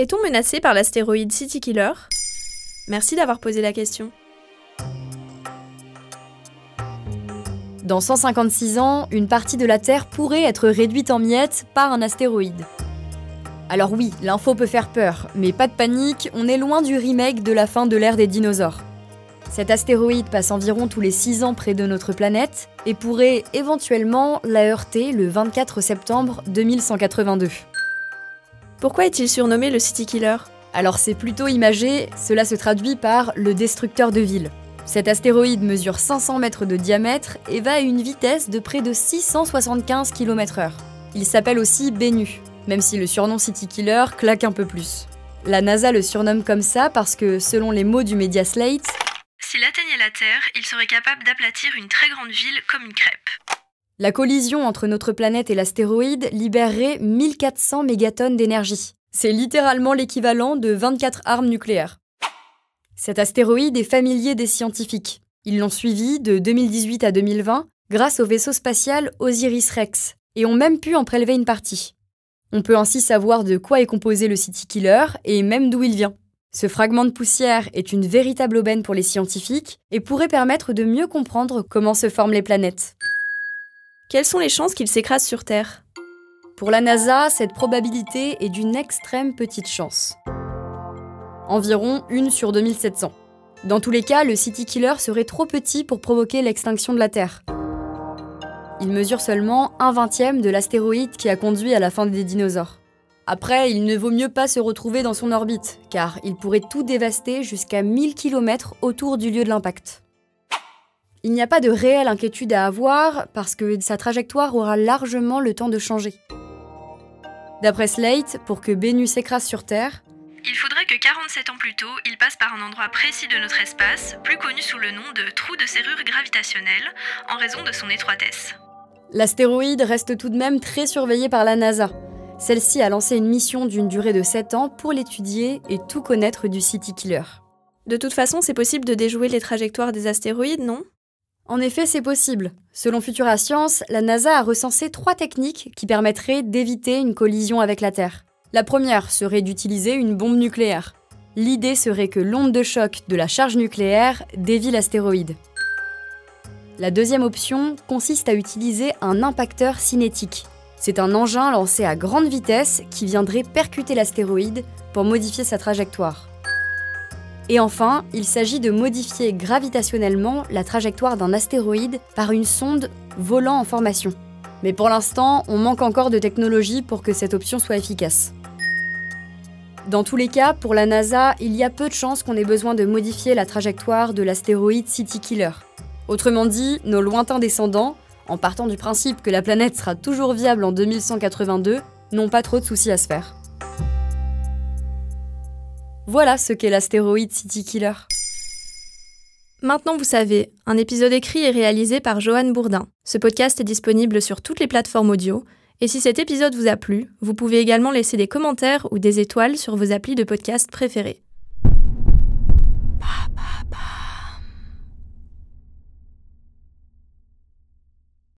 Est-on menacé par l'astéroïde City Killer? Merci d'avoir posé la question. Dans 156 ans, une partie de la Terre pourrait être réduite en miettes par un astéroïde. Alors oui, l'info peut faire peur, mais pas de panique, on est loin du remake de la fin de l'ère des dinosaures. Cet astéroïde passe environ tous les 6 ans près de notre planète et pourrait éventuellement la heurter le 24 septembre 2182. Pourquoi est-il surnommé le City Killer? Alors c'est plutôt imagé, cela se traduit par le destructeur de villes. Cet astéroïde mesure 500 mètres de diamètre et va à une vitesse de près de 675 km/h. Il s'appelle aussi Bennu, même si le surnom City Killer claque un peu plus. La NASA le surnomme comme ça parce que, selon les mots du média Slate, S'il atteignait la Terre, il serait capable d'aplatir une très grande ville comme une crêpe. La collision entre notre planète et l'astéroïde libérerait 1400 mégatonnes d'énergie. C'est littéralement l'équivalent de 24 armes nucléaires. Cet astéroïde est familier des scientifiques. Ils l'ont suivi de 2018 à 2020 grâce au vaisseau spatial Osiris-Rex et ont même pu en prélever une partie. On peut ainsi savoir de quoi est composé le City Killer et même d'où il vient. Ce fragment de poussière est une véritable aubaine pour les scientifiques et pourrait permettre de mieux comprendre comment se forment les planètes. Quelles sont les chances qu'il s'écrase sur Terre? Pour la NASA, cette probabilité est d'une extrême petite chance. Environ une sur 2700. Dans tous les cas, le City Killer serait trop petit pour provoquer l'extinction de la Terre. Il mesure seulement un vingtième de l'astéroïde qui a conduit à la fin des dinosaures. Après, il ne vaut mieux pas se retrouver dans son orbite, car il pourrait tout dévaster jusqu'à 1000 km autour du lieu de l'impact. Il n'y a pas de réelle inquiétude à avoir, parce que sa trajectoire aura largement le temps de changer. D'après Slate, pour que Bennu s'écrase sur Terre, Il faudrait que 47 ans plus tôt, il passe par un endroit précis de notre espace, plus connu sous le nom de trou de serrure gravitationnelle, en raison de son étroitesse. L'astéroïde reste tout de même très surveillé par la NASA. Celle-ci a lancé une mission d'une durée de 7 ans pour l'étudier et tout connaître du City Killer. De toute façon, c'est possible de déjouer les trajectoires des astéroïdes, non? En effet, c'est possible. Selon Futura Science, la NASA a recensé trois techniques qui permettraient d'éviter une collision avec la Terre. La première serait d'utiliser une bombe nucléaire. L'idée serait que l'onde de choc de la charge nucléaire dévie l'astéroïde. La deuxième option consiste à utiliser un impacteur cinétique. C'est un engin lancé à grande vitesse qui viendrait percuter l'astéroïde pour modifier sa trajectoire. Et enfin, il s'agit de modifier gravitationnellement la trajectoire d'un astéroïde par une sonde volant en formation. Mais pour l'instant, on manque encore de technologie pour que cette option soit efficace. Dans tous les cas, pour la NASA, il y a peu de chances qu'on ait besoin de modifier la trajectoire de l'astéroïde City Killer. Autrement dit, nos lointains descendants, en partant du principe que la planète sera toujours viable en 2182, n'ont pas trop de soucis à se faire. Voilà ce qu'est l'astéroïde City Killer. Maintenant, vous savez, un épisode écrit et réalisé par Johan Bourdin. Ce podcast est disponible sur toutes les plateformes audio. Et si cet épisode vous a plu, vous pouvez également laisser des commentaires ou des étoiles sur vos applis de podcast préférés.